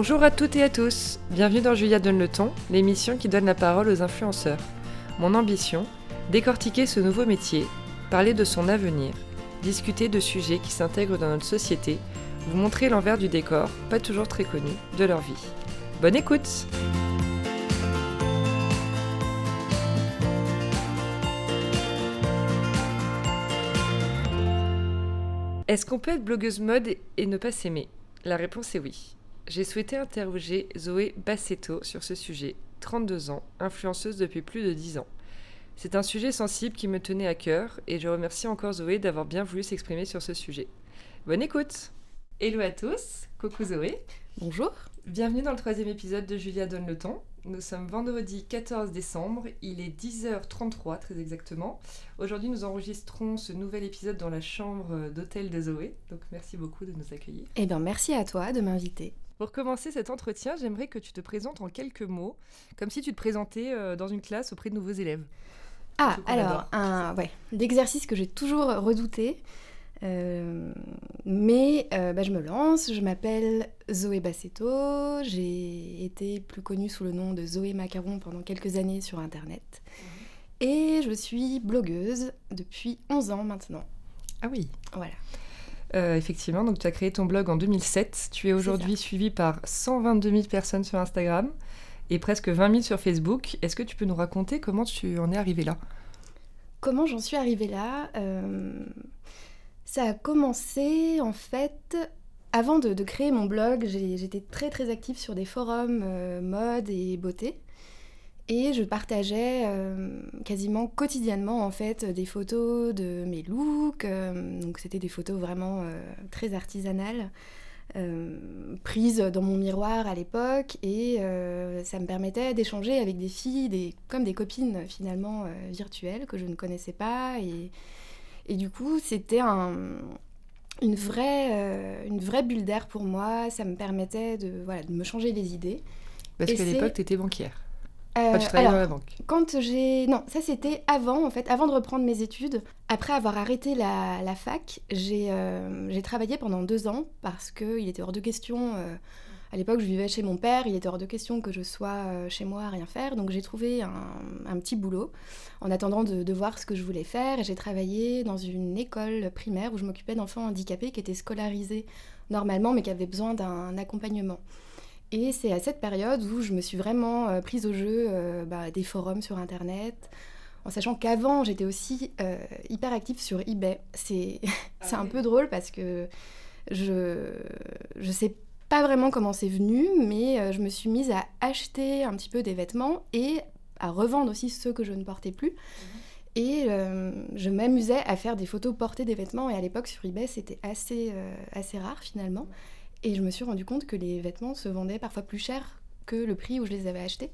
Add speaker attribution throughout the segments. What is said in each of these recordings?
Speaker 1: Bonjour à toutes et à tous, bienvenue dans Julia Donne le ton, l'émission qui donne la parole aux influenceurs. Mon ambition, décortiquer ce nouveau métier, parler de son avenir, discuter de sujets qui s'intègrent dans notre société, vous montrer l'envers du décor, pas toujours très connu, de leur vie. Bonne écoute Est-ce qu'on peut être blogueuse mode et ne pas s'aimer? La réponse est oui. J'ai souhaité interroger Zoé Bassetto sur ce sujet, 32 ans, influenceuse depuis plus de 10 ans. C'est un sujet sensible qui me tenait à cœur et je remercie encore Zoé d'avoir bien voulu s'exprimer sur ce sujet. Bonne écoute Hello à tous, coucou Zoé.
Speaker 2: Bonjour.
Speaker 1: Bienvenue dans le troisième épisode de Julia donne le ton. Nous sommes vendredi 14 décembre, il est 10h33 très exactement. Aujourd'hui nous enregistrons ce nouvel épisode dans la chambre d'hôtel de Zoé, donc merci beaucoup de nous accueillir.
Speaker 2: Eh bien merci à toi de m'inviter.
Speaker 1: Pour commencer cet entretien, j'aimerais que tu te présentes en quelques mots, comme si tu te présentais euh, dans une classe auprès de nouveaux élèves.
Speaker 2: Ah, alors, un, ouais, l'exercice que j'ai toujours redouté, euh, mais euh, bah, je me lance, je m'appelle Zoé Bassetto, j'ai été plus connue sous le nom de Zoé Macaron pendant quelques années sur Internet. Mhm. Et je suis blogueuse depuis 11 ans maintenant.
Speaker 1: Ah oui
Speaker 2: Voilà.
Speaker 1: Euh, effectivement, donc tu as créé ton blog en 2007. Tu es aujourd'hui suivi par 122 000 personnes sur Instagram et presque 20 000 sur Facebook. Est-ce que tu peux nous raconter comment tu en es arrivé là?
Speaker 2: Comment j'en suis arrivée là ça a commencé en fait avant de, créer mon blog. J'étais très très active sur des forums euh, mode et beauté. Et je partageais euh, quasiment quotidiennement en fait des photos de mes looks. Euh, donc c'était des photos vraiment très artisanales. prises dans mon miroir à l'époque et ça me permettait d'échanger avec des filles, des, comme des copines finalement virtuelles que je ne connaissais pas et, et du coup, c'était une, vraie, euh, une vraie bulle d'air pour moi. Ça me permettait de, voilà, de me changer les idées.
Speaker 1: Parce qu'à l'époque, tu étais banquière.
Speaker 2: Euh, tu travaillais dans la banque. Quand j'ai. Non, ça c'était avant, en fait, avant de reprendre mes études. Après avoir arrêté la, la fac, j'ai euh, travaillé pendant deux ans parce qu'il était hors de question. Euh, à l'époque, je vivais chez mon père, il était hors de question que je sois euh, chez moi à rien faire, donc j'ai trouvé un, petit boulot en attendant de, voir ce que je voulais faire. Et j'ai travaillé dans une école primaire où je m'occupais d'enfants handicapés qui étaient scolarisés normalement, mais qui avaient besoin d'un accompagnement. Et c'est à cette période où je me suis vraiment euh, prise au jeu euh, bah, des forums sur Internet, en sachant qu'avant j'étais aussi hyper active sur eBay. C'est ah un peu drôle parce que je je sais pas vraiment comment c'est venu, mais euh, je me suis mise à acheter un petit peu des vêtements et à revendre aussi ceux que je ne portais plus. Mhm. Et euh, je m'amusais à faire des photos portées des vêtements. Et à l'époque, sur eBay, c'était assez, euh, assez rare finalement. Et je me suis rendu compte que les vêtements se vendaient parfois plus cher que le prix où je les avais achetés.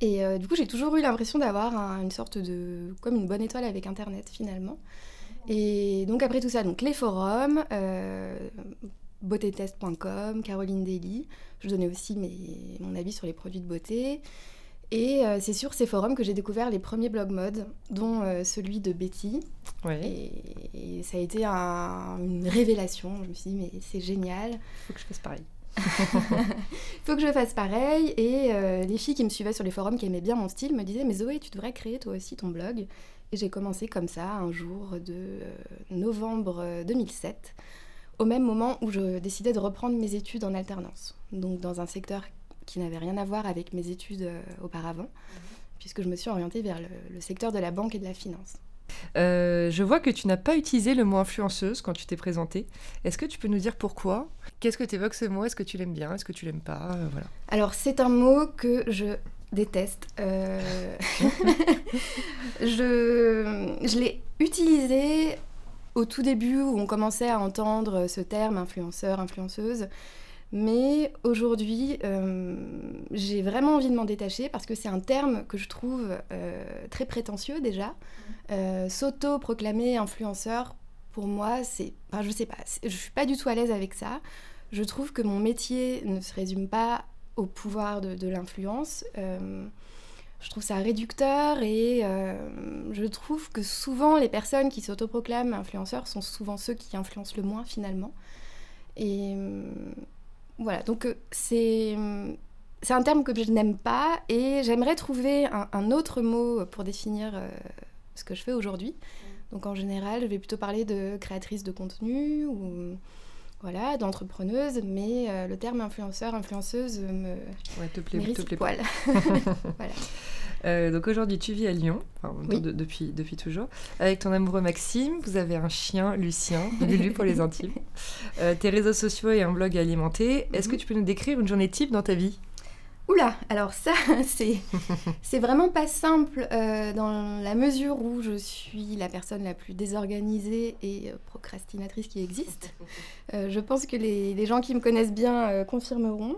Speaker 2: Et du coup, j'ai toujours eu l'impression d'avoir une sorte de. comme une bonne étoile avec Internet finalement. Et donc, après tout ça, donc les forums, beautétest.com, Caroline Daly. Je donnais aussi mon avis sur les produits de beauté. Et euh, c'est sur ces forums que j'ai découvert les premiers blogs mode, dont euh, celui de Betty. Et, ça a été une révélation. Je me suis dit, mais c'est génial.
Speaker 1: Faut que je fasse pareil.
Speaker 2: Faut que je fasse pareil. Et euh, les filles qui me suivaient sur les forums, qui aimaient bien mon style, me disaient, mais Zoé, tu devrais créer toi aussi ton blog. Et j'ai commencé comme ça, un jour de novembre 2007 au même moment où je décidais de reprendre mes études en alternance, donc dans un secteur qui n'avait rien à voir avec mes études euh, auparavant, mhm. puisque je me suis orientée vers le, secteur de la banque et de la finance.
Speaker 1: Euh, je vois que tu n'as pas utilisé le mot influenceuse quand tu t'es présentée. Est-ce que tu peux nous dire pourquoi? Qu'est-ce que tu évoques ce mot? Est-ce que tu l'aimes bien? Est-ce que tu l'aimes pas? Euh, voilà.
Speaker 2: Alors c'est un mot que je déteste. je je l'ai utilisé au tout début où on commençait à entendre ce terme influenceur, influenceuse. Mais aujourd'hui, euh, j'ai vraiment envie de m'en détacher parce que c'est un terme que je trouve euh, très prétentieux déjà. Euh, s'auto-proclamer influenceur, pour moi, c'est. Enfin, je sais pas, je suis pas du tout à l'aise avec ça. Je trouve que mon métier ne se résume pas au pouvoir de, de l'influence je trouve ça réducteur et je trouve que souvent les personnes qui s'autoproclament influenceurs sont souvent ceux qui influencent le moins finalement. Et voilà, donc c'est c'est un terme que je n'aime pas et j'aimerais trouver un, autre mot pour définir ce que je fais aujourd'hui. Donc en général, je vais plutôt parler de créatrice de contenu ou voilà, d'entrepreneuse, mais euh, le terme influenceur, influenceuse me
Speaker 1: ouais, te plaît, te plaît
Speaker 2: poil.
Speaker 1: voilà. Euh, donc aujourd'hui, tu vis à Lyon, depuis, depuis toujours, avec ton amoureux Maxime. Vous avez un chien, Lucien, Lulu pour les intimes. Euh, tes réseaux sociaux et un blog alimenté. Est-ce que mhm. tu peux nous décrire une journée type dans ta vie?
Speaker 2: Oula, alors ça, c'est, vraiment pas simple euh, dans la mesure où je suis la personne la plus désorganisée et euh, procrastinatrice qui existe. Euh, je pense que les, gens qui me connaissent bien confirmeront.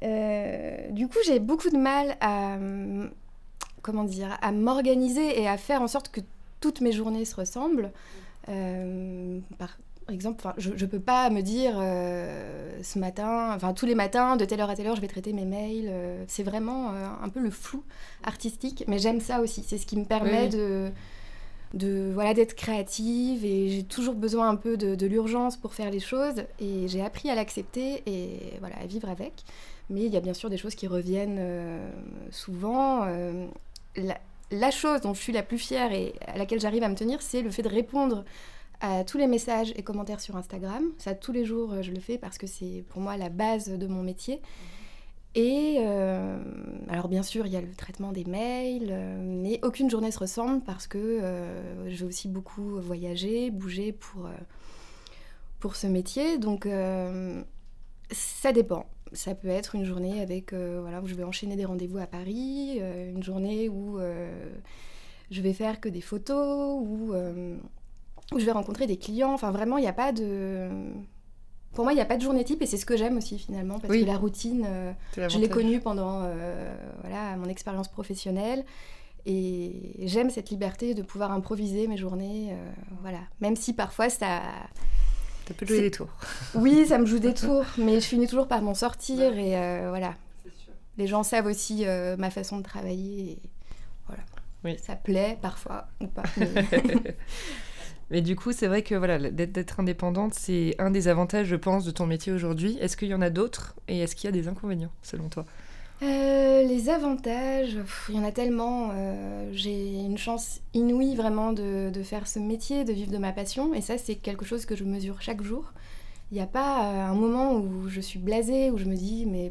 Speaker 2: du coup, j'ai beaucoup de mal dire, à m'organiser et à faire en sorte que toutes mes journées se ressemblent. Exemple, je ne peux pas me dire euh, ce matin, enfin tous les matins, de telle heure à telle heure, je vais traiter mes mails. Euh, c'est vraiment euh, un peu le flou artistique, mais j'aime ça aussi. C'est ce qui me permet de, de voilà d'être créative et j'ai toujours besoin un peu de, l'urgence pour faire les choses et j'ai appris à l'accepter et voilà à vivre avec. Mais il y a bien sûr des choses qui reviennent souvent. La, la chose dont je suis la plus fière et à laquelle j'arrive à me tenir, c'est le fait de répondre à tous les messages et commentaires sur Instagram. Ça, tous les jours, euh, je le fais parce que c'est pour moi la base de mon métier. Et euh, alors bien sûr, il y a le traitement des mails, euh, mais aucune journée se ressemble parce que je vais aussi beaucoup voyager, bouger pour, pour ce métier. Donc ça dépend. Ça peut être une journée avec, voilà, où je vais enchaîner des rendez-vous à Paris, une journée où je vais faire que des photos, ou où je vais rencontrer des clients. Enfin, vraiment, il n'y a pas de. Pour moi, il n'y a pas de journée type et c'est ce que j'aime aussi finalement parce que la routine, euh, je l'ai connue pendant euh, voilà, mon expérience professionnelle et j'aime cette liberté de pouvoir improviser mes journées. Euh, voilà. Même si parfois ça.
Speaker 1: Ça peut jouer des tours.
Speaker 2: Oui, ça me joue des tours, mais je finis toujours par m'en sortir et voilà. Les gens savent aussi ma façon de travailler et voilà. Oui. Ça plaît parfois ou pas.
Speaker 1: Mais du coup, c'est vrai que voilà, d'être indépendante, c'est un des avantages, je pense, de ton métier aujourd'hui. Est-ce qu'il y en a d'autres et est-ce qu'il y a des inconvénients, selon toi?
Speaker 2: Euh, les avantages, il y en a tellement. Euh, j'ai une chance inouïe vraiment de, faire ce métier, de vivre de ma passion. Et ça, c'est quelque chose que je mesure chaque jour. Il n'y a pas euh, un moment où je suis blasée, où je me dis, mais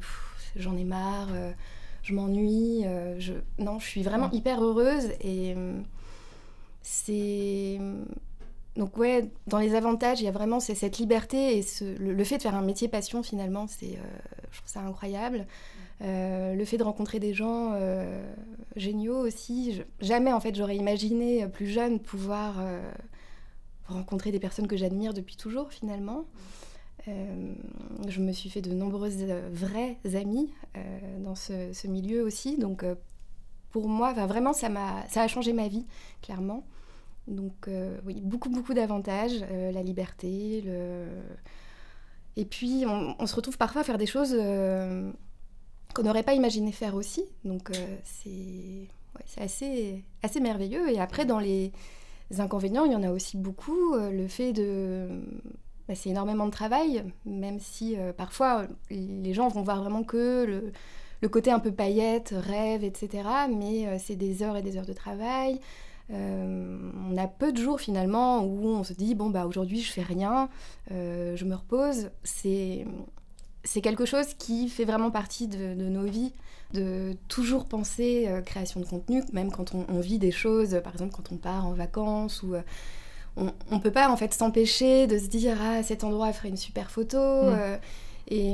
Speaker 2: j'en ai marre, je m'ennuie. je... Non, je suis vraiment hyper heureuse. Et c'est donc ouais, dans les avantages, il y a vraiment cette liberté et le, fait de faire un métier passion finalement, c'est, euh, je trouve ça incroyable. Euh, le fait de rencontrer des gens euh, géniaux aussi. jamais en fait j'aurais imaginé plus jeune pouvoir rencontrer des personnes que j'admire depuis toujours finalement. je me suis fait de nombreuses vraies amies dans ce, milieu aussi. Donc pour moi, vraiment ça m'a, ça a changé ma vie clairement. Donc euh, oui, beaucoup, beaucoup d'avantages, euh, la liberté. Et puis on, se retrouve parfois à faire des choses euh, qu'on n'aurait pas imaginé faire aussi. Donc c'est assez, assez merveilleux. Et après, dans les inconvénients, il y en a aussi beaucoup. le fait de... Bah, c'est énormément de travail, même si parfois les gens vont voir vraiment que le, le côté un peu paillette, rêve, etc. Mais c'est des heures et des heures de travail. Euh, on a peu de jours finalement où on se dit bon bah aujourd'hui je fais rien, euh, je me repose. C'est c'est quelque chose qui fait vraiment partie de, nos vies, de toujours penser euh, création de contenu, même quand on, vit des choses, par exemple quand on part en vacances ou on ne peut pas en fait s'empêcher de se dire ah cet endroit ferait une super photo. Mm. et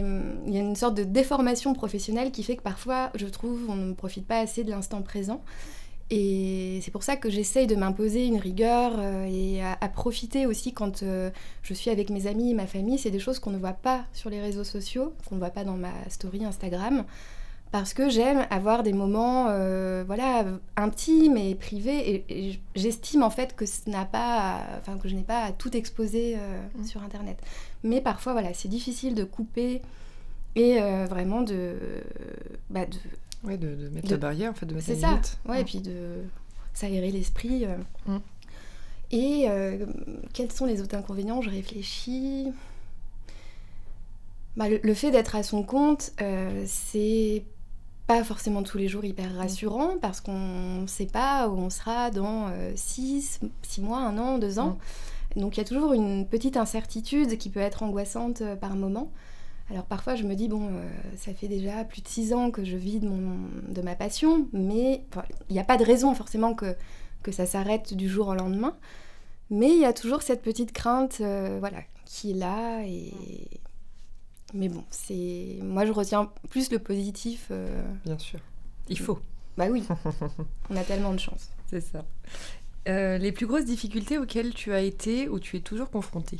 Speaker 2: il y a une sorte de déformation professionnelle qui fait que parfois, je trouve, on ne profite pas assez de l'instant présent. Et c'est pour ça que j'essaye de m'imposer une rigueur euh, et à, profiter aussi quand euh, je suis avec mes amis et ma famille. C'est des choses qu'on ne voit pas sur les réseaux sociaux, qu'on ne voit pas dans ma story Instagram. Parce que j'aime avoir des moments euh, voilà, intimes et privés. Et, j'estime en fait que, ce pas, enfin, que je n'ai pas à tout exposer mmh. sur Internet. Mais parfois, voilà, c'est difficile de couper et vraiment de, bah, de
Speaker 1: oui, de, mettre la barrière, en fait, de mettre.
Speaker 2: C'est ça, ouais, et puis de s'aérer l'esprit. Euh. Mm. Et euh, quels sont les autres inconvénients? Je réfléchis. bah, le, fait d'être à son compte, c'est pas forcément tous les jours hyper mm. rassurant parce qu'on ne sait pas où on sera dans 6 six, mois, un an, deux ans. Mm. Donc il y a toujours une petite incertitude qui peut être angoissante par moment. Alors parfois je me dis, bon, euh, ça fait déjà plus de six ans que je vis de, mon, de ma passion, mais il n'y a pas de raison forcément que, que ça s'arrête du jour au lendemain. Mais il y a toujours cette petite crainte euh, voilà, qui est là. Et... Mais bon, c'est moi je retiens plus le positif. Euh,
Speaker 1: Bien sûr. Il faut.
Speaker 2: Bah oui, on a tellement de chance.
Speaker 1: C'est ça. les plus grosses difficultés auxquelles tu as été ou tu es toujours confrontée?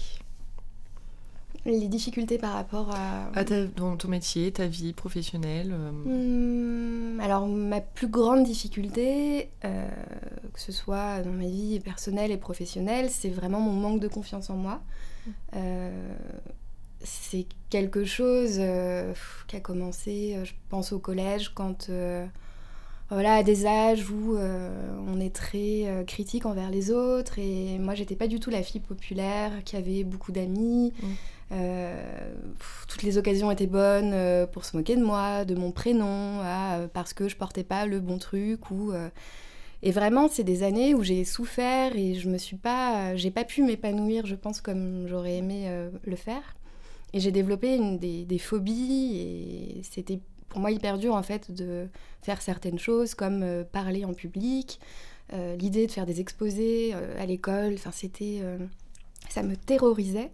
Speaker 2: Les difficultés par rapport à...
Speaker 1: à ton métier, ta vie professionnelle
Speaker 2: euh. hmm, Alors, ma plus grande difficulté, euh, que ce soit dans ma vie personnelle et professionnelle, c'est vraiment mon manque de confiance en moi. Hmm. Euh, c'est quelque chose qui a commencé, je pense, au collège, quand voilà, à des âges où on est très critique envers les autres. Et moi, j'étais pas du tout la fille populaire qui avait beaucoup d'amis. Hmm. Euh, toutes les occasions étaient bonnes euh, pour se moquer de moi, de mon prénom, euh, parce que je portais pas le bon truc et vraiment, c'est des années où j'ai souffert et je me suis pas, j'ai pas pu m'épanouir, je pense, comme j'aurais aimé le faire. Et j'ai développé une, des, des, phobies et c'était pour moi hyper dur en fait de faire certaines choses comme parler en public, l'idée de faire des exposés à l'école. Enfin, c'était, ça me terrorisait.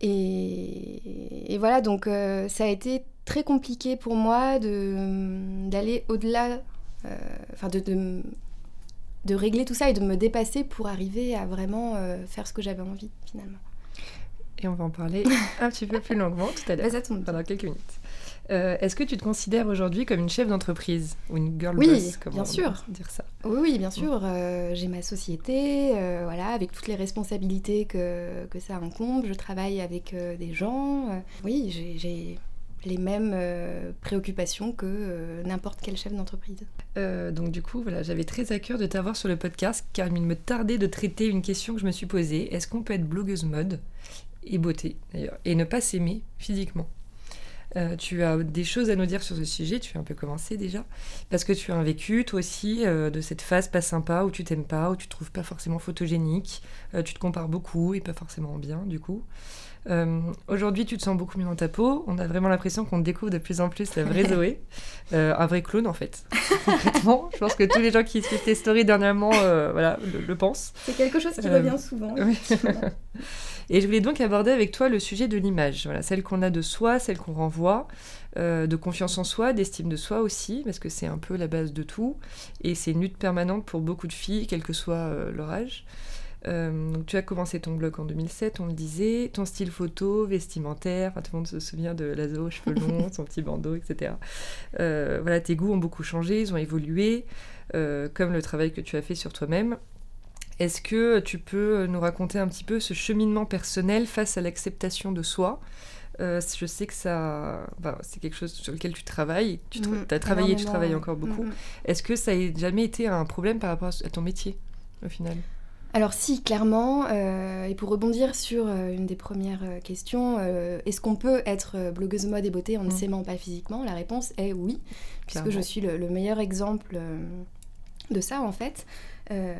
Speaker 2: Et, voilà, donc euh, ça a été très compliqué pour moi d'aller au-delà, euh, enfin de, de, de, régler tout ça et de me dépasser pour arriver à vraiment euh, faire ce que j'avais envie finalement.
Speaker 1: Et on va en parler un petit peu plus longuement tout à l'heure,
Speaker 2: bah,
Speaker 1: pendant quelques minutes. Euh, est-ce que tu te considères aujourd'hui comme une chef d'entreprise ou une girl
Speaker 2: oui,
Speaker 1: boss
Speaker 2: bien sûr.
Speaker 1: dire ça
Speaker 2: Oui, oui, bien sûr. Euh, j'ai ma société, euh, voilà, avec toutes les responsabilités que, que ça incombe. Je travaille avec des gens. oui, j'ai les mêmes préoccupations que n'importe quel chef d'entreprise.
Speaker 1: donc du coup, voilà, j'avais très à cœur de t'avoir sur le podcast car il me tardait de traiter une question que je me suis posée. Est-ce qu'on peut être blogueuse mode et beauté d'ailleurs et ne pas s'aimer physiquement? Euh, tu as des choses à nous dire sur ce sujet, tu as un peu commencé déjà, parce que tu as un vécu, toi aussi, euh, de cette phase pas sympa où tu t'aimes pas, où tu te trouves pas forcément photogénique, euh, tu te compares beaucoup et pas forcément bien du coup. Aujourd'hui, tu te sens beaucoup mieux dans ta peau. On a vraiment l'impression qu'on découvre de plus en plus la vraie Zoé, un vrai clone en fait. Concrètement, je pense que tous les gens qui suivent tes stories dernièrement, voilà, le, pensent.
Speaker 2: C'est quelque chose qui revient souvent.
Speaker 1: Et je voulais donc aborder avec toi le sujet de l'image, voilà, celle qu'on a de soi, celle qu'on renvoie, euh, de confiance en soi, d'estime de soi aussi, parce que c'est un peu la base de tout, et c'est une lutte permanente pour beaucoup de filles, quel que soit euh, leur âge. Euh, donc tu as commencé ton blog en 2007, on le disait, ton style photo, vestimentaire, tout le monde se souvient de Lazo, cheveux longs, son petit bandeau, etc. voilà, tes goûts ont beaucoup changé, ils ont évolué, comme le travail que tu as fait sur toi-même. Est-ce que tu peux nous raconter un petit peu ce cheminement personnel face à l'acceptation de soi? Euh, je sais que ça, c'est quelque chose sur lequel tu travailles. Tu mm, as travaillé, tu travailles encore beaucoup. Mm, mm. Est-ce que ça n'a jamais été un problème par rapport à ton métier, au final?
Speaker 2: Alors si, clairement, euh, et pour rebondir sur euh, une des premières questions, est-ce qu'on peut être blogueuse mode et beauté en ne s'aimant pas physiquement? La réponse est oui, puisque je suis le meilleur exemple de ça en fait. Euh,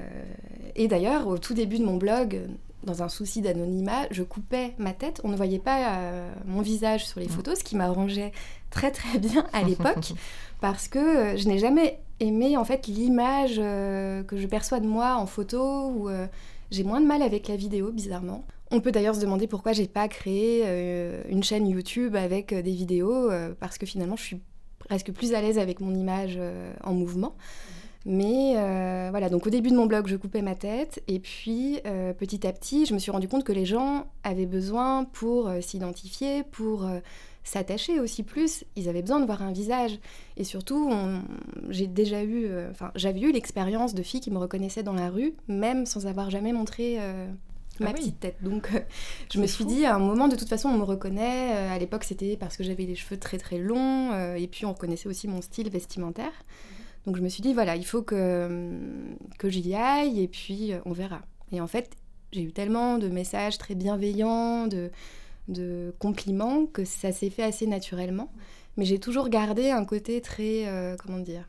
Speaker 2: et d'ailleurs, au tout début de mon blog, dans un souci d'anonymat, je coupais ma tête. On ne voyait pas euh, mon visage sur les mm. photos, ce qui m'arrangeait très très bien à l'époque, parce que euh, je n'ai jamais aimé en fait l'image que je perçois de moi en photo. Ou j'ai moins de mal avec la vidéo, bizarrement. On peut d'ailleurs se demander pourquoi j'ai pas créé une chaîne YouTube avec des vidéos, parce que finalement je suis presque plus à l'aise avec mon image en mouvement. Mais euh, voilà, donc au début de mon blog, je coupais ma tête. Et puis, euh, petit à petit, je me suis rendu compte que les gens avaient besoin pour euh, s'identifier, pour s'attacher aussi plus. Ils avaient besoin de voir un visage. Et surtout, j'ai déjà eu, enfin, j'avais eu l'expérience de filles qui me reconnaissaient dans la rue, même sans avoir jamais montré ma ah petite tête. Donc, je me suis dit, à un moment, de toute façon, on me reconnaît. à l'époque, c'était parce que j'avais les cheveux très très longs. et puis, on reconnaissait aussi mon style vestimentaire. Donc je me suis dit, voilà, il faut que, que j'y aille et puis euh, on verra. Et en fait, j'ai eu tellement de messages très bienveillants, de, de compliments que ça s'est fait assez naturellement. Mais j'ai toujours gardé un côté très, comment dire,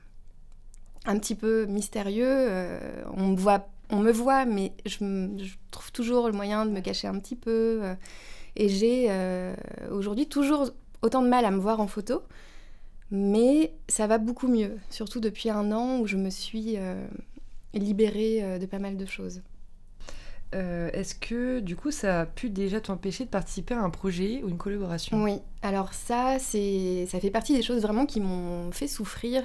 Speaker 2: un petit peu mystérieux. on me voit on me voit, mais je, trouve toujours le moyen de me cacher un petit peu. Euh, et j'ai euh, aujourd'hui toujours autant de mal à me voir en photo, mais ça va beaucoup mieux, surtout depuis un an où je me suis euh, libérée de pas mal de choses.
Speaker 1: Est-ce que du coup ça a pu déjà t'empêcher de participer à un projet ou une collaboration?
Speaker 2: Oui, alors ça, c'est, ça fait partie des choses vraiment qui m'ont fait souffrir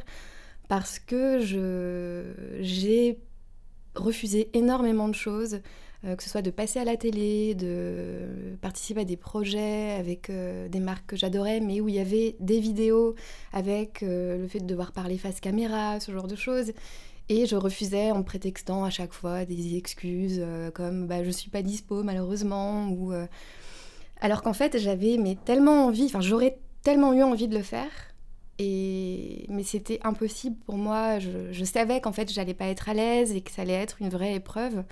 Speaker 2: parce que je, j'ai refusé énormément de choses, euh, que ce soit de passer à la télé, de participer à des projets avec euh, des marques que j'adorais, mais où il y avait des vidéos avec euh, le fait de devoir parler face caméra, ce genre de choses. Et je refusais en prétextant à chaque fois des excuses comme bah, je suis pas dispo malheureusement ou alors qu'en fait j'avais mais tellement envie, enfin j'aurais tellement eu envie de le faire et... Mais c'était impossible pour moi. Je, savais qu'en fait, j'allais pas être à l'aise et que ça allait être une vraie épreuve.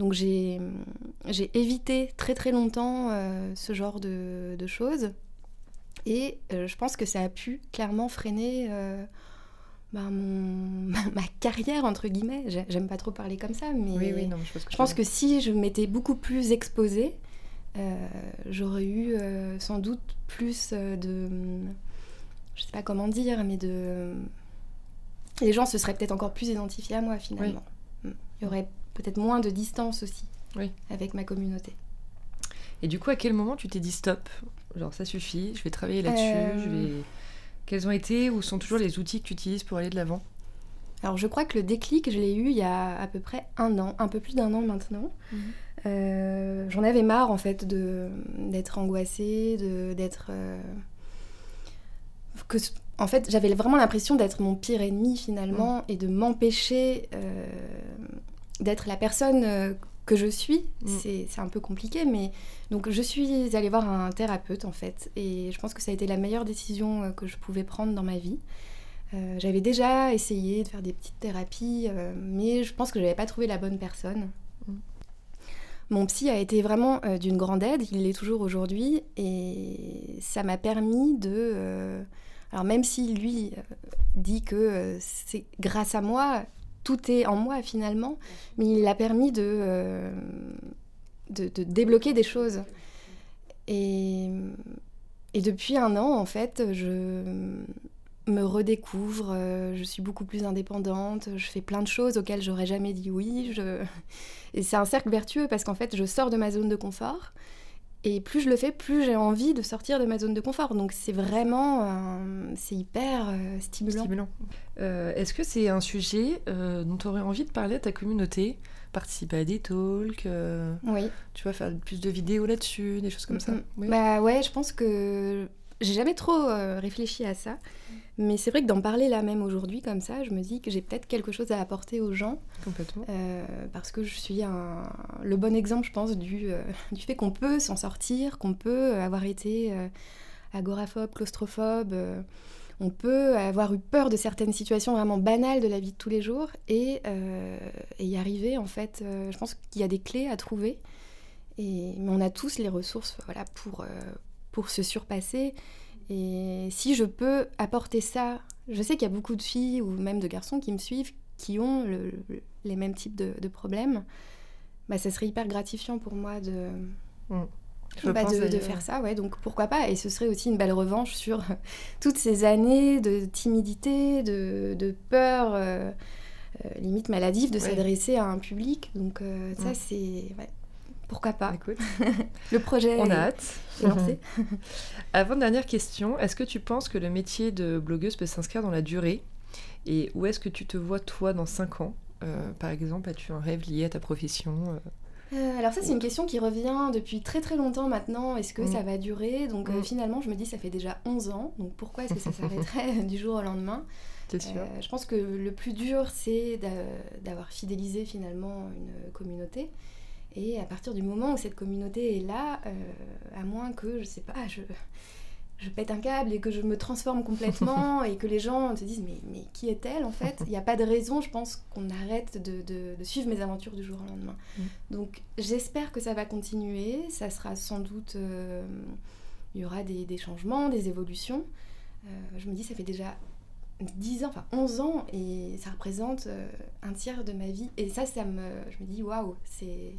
Speaker 2: Donc j'ai évité très très longtemps euh, ce genre de, choses. Et euh, je pense que ça a pu clairement freiner euh, bah, ma carrière, entre guillemets. J'aime pas trop parler comme ça, mais je, pense que, si je m'étais beaucoup plus exposée, j'aurais eu sans doute plus de je sais pas comment dire, mais de. Les gens se seraient peut-être encore plus identifiés à moi finalement. Mm. Il y aurait peut-être moins de distance aussi avec ma communauté.
Speaker 1: Et du coup, à quel moment tu t'es dit stop? Genre, ça suffit, je vais travailler là-dessus, je euh. vais. Quels ont été ou sont toujours les outils que tu utilises pour aller de l'avant?
Speaker 2: Alors je crois que le déclic, je l'ai eu il y a à peu près un an, un peu plus d'un an maintenant. Mhm. Euh, j'en avais marre en fait d'être angoissée, d'être euh, en fait, j'avais vraiment l'impression d'être mon pire ennemi finalement mm. et de m'empêcher euh, d'être la personne euh, que je suis. Mm. C'est un peu compliqué, mais donc je suis allée voir un thérapeute en fait, et je pense que ça a été la meilleure décision euh, que je pouvais prendre dans ma vie. j'avais déjà essayé de faire des petites thérapies, mais je pense que je n'avais pas trouvé la bonne personne. Mm. Mon psy a été vraiment d'une grande aide, il l'est toujours aujourd'hui, et ça m'a permis de alors même si lui euh, dit que euh, c'est grâce à moi, tout est en moi finalement, mais il a permis de, euh, de, débloquer des choses. Et, et, depuis un an, en fait, je me redécouvre, je suis beaucoup plus indépendante, je fais plein de choses auxquelles j'aurais jamais dit oui. Je... Et c'est un cercle vertueux parce qu'en fait, je sors de ma zone de confort. Et plus je le fais, plus j'ai envie de sortir de ma zone de confort. Donc c'est vraiment, euh, c'est hyper euh, stimulant.
Speaker 1: Euh, est-ce que c'est un sujet dont tu aurais envie de parler à ta communauté? Participer à des talks
Speaker 2: Oui.
Speaker 1: Tu vas faire plus de vidéos là-dessus, des choses comme ça?
Speaker 2: Oui. Bah ouais, je pense que j'ai jamais trop réfléchi à ça. Mais c'est vrai que d'en parler là même aujourd'hui comme ça, je me dis que j'ai peut-être quelque chose à apporter aux gens.
Speaker 1: Complètement.
Speaker 2: Euh, parce que je suis un, le bon exemple, je pense, du, euh, du fait qu'on peut s'en sortir, qu'on peut avoir été euh, agoraphobe, claustrophobe. on peut avoir eu peur de certaines situations vraiment banales de la vie de tous les jours et, et y arriver, en fait, je pense qu'il y a des clés à trouver. Et, mais on a tous les ressources voilà, pour, pour se surpasser. Et si je peux apporter ça, je sais qu'il y a beaucoup de filles ou même de garçons qui me suivent qui ont les mêmes types de, problèmes, bah, ça serait hyper gratifiant pour moi de, mm. bah, de, faire ça. Ouais, donc pourquoi pas Et ce serait aussi une belle revanche sur toutes ces années de timidité, de, peur, euh, euh, limite maladive, de s'adresser à un public. Donc euh, ça, mm. c'est... Pourquoi pas
Speaker 1: Écoute.
Speaker 2: Le projet
Speaker 1: On a hâte. lancé. Avant-dernière question, est-ce que tu penses que le métier de blogueuse peut s'inscrire dans la durée? Et où est-ce que tu te vois toi dans 5 ans? Euh, Par exemple, as-tu un rêve lié à ta profession euh,
Speaker 2: euh, alors ça c'est une question qui revient depuis très très longtemps maintenant. Est-ce que ça mm. va durer? Donc mm. finalement je me dis ça fait déjà 11 ans. Donc pourquoi est-ce que ça s'arrêterait du jour au lendemain? Je pense que le plus dur c'est d'avoir fidélisé finalement une communauté. Et à partir du moment où cette communauté est là, euh, à moins que, je sais pas, je, je pète un câble et que je me transforme complètement et que les gens se disent mais, mais qui est-elle en fait? Il n'y a pas de raison, je pense, qu'on arrête de, de, suivre mes aventures du jour au lendemain. Mm. Donc j'espère que ça va continuer, ça sera sans doute... Euh, il y aura des, des changements, des évolutions. Euh, je me dis, ça fait déjà 10 ans, enfin 11 ans, et ça représente euh, un tiers de ma vie. Et ça, ça me, je me dis, waouh, c'est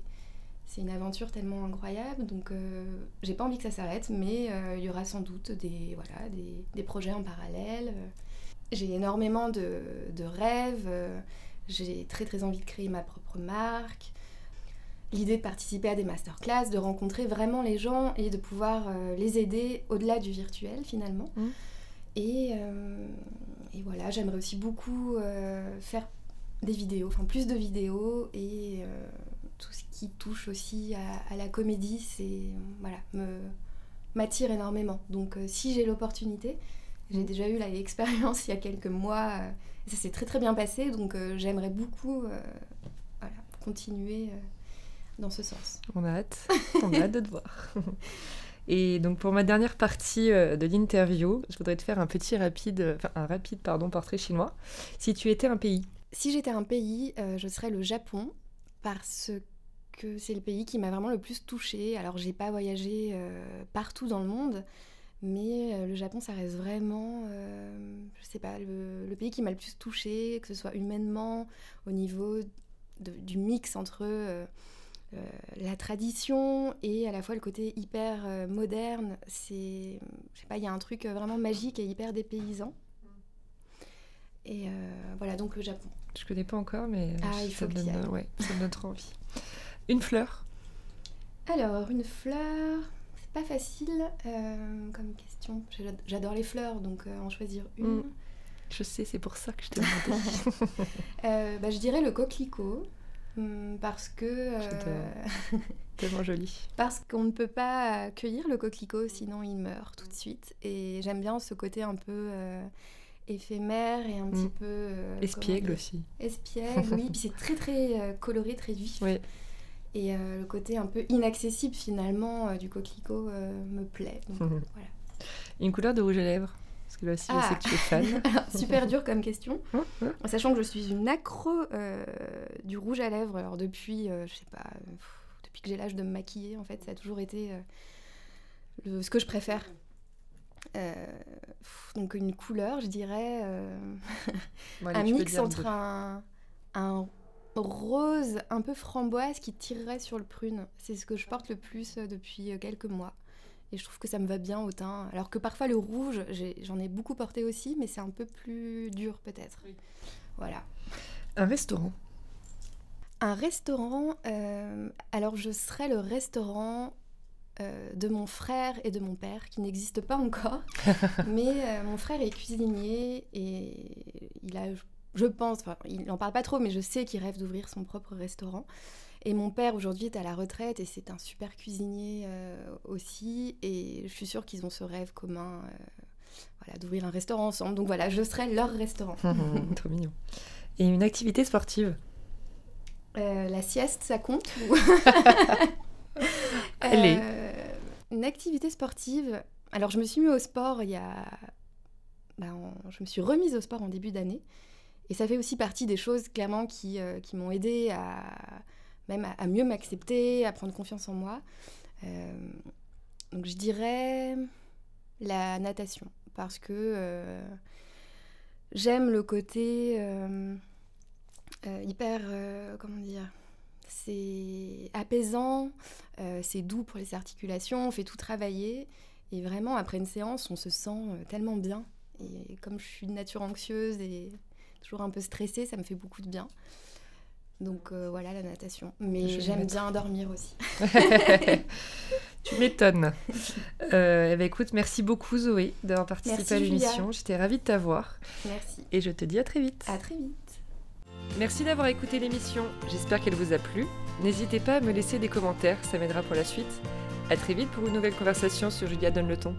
Speaker 2: c'est une aventure tellement incroyable, donc euh, j'ai pas envie que ça s'arrête, mais euh, il y aura sans doute des, voilà, des, des projets en parallèle. J'ai énormément de, de rêves, j'ai très très envie de créer ma propre marque. L'idée de participer à des masterclass, de rencontrer vraiment les gens et de pouvoir euh, les aider au-delà du virtuel finalement. Mmh. Et, et, voilà, j'aimerais aussi beaucoup faire des vidéos, enfin plus de vidéos et qui touche aussi à, la comédie, c'est voilà, me m'attire énormément. Donc euh, si j'ai l'opportunité, j'ai déjà eu l'expérience il y a quelques mois, euh, ça s'est très très bien passé, donc euh, j'aimerais beaucoup voilà, continuer dans ce sens.
Speaker 1: On a hâte, on a hâte de te voir. Et donc pour ma dernière partie de l'interview, je voudrais te faire un petit rapide, enfin un rapide pardon portrait chinois. Si tu étais un pays?
Speaker 2: Si j'étais un pays, je serais le Japon parce que c'est le pays qui m'a vraiment le plus touchée. Alors j'ai pas voyagé euh, partout dans le monde, mais euh, le Japon ça reste vraiment, euh, je sais pas, le, pays qui m'a le plus touchée, que ce soit humainement, au niveau du mix entre la tradition et à la fois le côté hyper moderne. C'est, je sais pas, il y a un truc vraiment magique et hyper dépaysant. Et voilà, donc le Japon.
Speaker 1: Je connais pas encore, mais
Speaker 2: ah, il faut ça, donne,
Speaker 1: ouais, ça me donne trop envie. Une fleur
Speaker 2: Alors, une fleur, c'est pas facile euh, comme question. J'adore les fleurs, donc euh, en choisir une. Mm.
Speaker 1: Je sais, c'est pour ça que je t'ai demandé.
Speaker 2: Euh, bah, je dirais le coquelicot. Mm, parce que.
Speaker 1: Tellement joli.
Speaker 2: Parce qu'on ne peut pas cueillir le coquelicot, sinon il meurt tout de suite. Et j'aime bien ce côté un peu éphémère et un petit mm. peu.
Speaker 1: Espiègle aussi.
Speaker 2: Espiègle, oui. Puis c'est très très coloré, très vif. Oui. Et euh, le côté un peu inaccessible finalement euh, du coquelicot euh, me plaît. voilà.
Speaker 1: Une couleur de rouge à lèvres Parce que là aussi, je sais que tu es fan.
Speaker 2: Ah. super dur comme question. Sachant que je suis une accro du rouge à lèvres. Alors depuis, je sais pas, depuis que j'ai l'âge de me maquiller, en fait, ça a toujours été le, ce que je préfère. donc une couleur, je dirais, un mix entre un, un rose un peu framboise qui tirerait sur le prune. C'est ce que je porte le plus euh, depuis euh, quelques mois. Et je trouve que ça me va bien au teint. Alors que parfois le rouge, j'en ai, beaucoup porté aussi, mais c'est un peu plus dur peut-être. Voilà.
Speaker 1: Un restaurant
Speaker 2: Un restaurant, euh, alors je serais le restaurant de mon frère et de mon père, qui n'existe pas encore. mais mon frère est cuisinier et il a, je pense, il n'en parle pas trop, mais je sais qu'il rêve d'ouvrir son propre restaurant. Et mon père aujourd'hui est à la retraite et c'est un super cuisinier euh, aussi. Et je suis sûre qu'ils ont ce rêve commun euh, voilà, d'ouvrir un restaurant ensemble. Donc voilà, je serai leur restaurant.
Speaker 1: Trop mignon. Et une activité sportive?
Speaker 2: Euh, La sieste, ça compte
Speaker 1: Allez.
Speaker 2: Une activité sportive. Alors je me suis mis au sport il y a. Bah, je me suis remise au sport en début d'année. Et ça fait aussi partie des choses clairement qui, euh, qui m'ont aidé à même à, mieux m'accepter, à prendre confiance en moi. Euh, donc je dirais la natation. Parce que euh, j'aime le côté hyper comment dire c'est apaisant, c'est doux pour les articulations, on fait tout travailler. Et vraiment après une séance on se sent tellement bien. Et comme je suis de nature anxieuse et toujours un peu stressée, ça me fait beaucoup de bien. Donc euh, voilà la natation. Mais j'aime bien dormir aussi.
Speaker 1: tu m'étonnes. Euh, eh ben, écoute, merci beaucoup Zoé d'avoir participé à l'émission. J'étais ravie de t'avoir.
Speaker 2: Merci.
Speaker 1: Et je te dis à très vite.
Speaker 2: À très vite.
Speaker 1: Merci d'avoir écouté l'émission. J'espère qu'elle vous a plu. N'hésitez pas à me laisser des commentaires, ça m'aidera pour la suite. À très vite pour une nouvelle conversation sur Julia Donne le ton.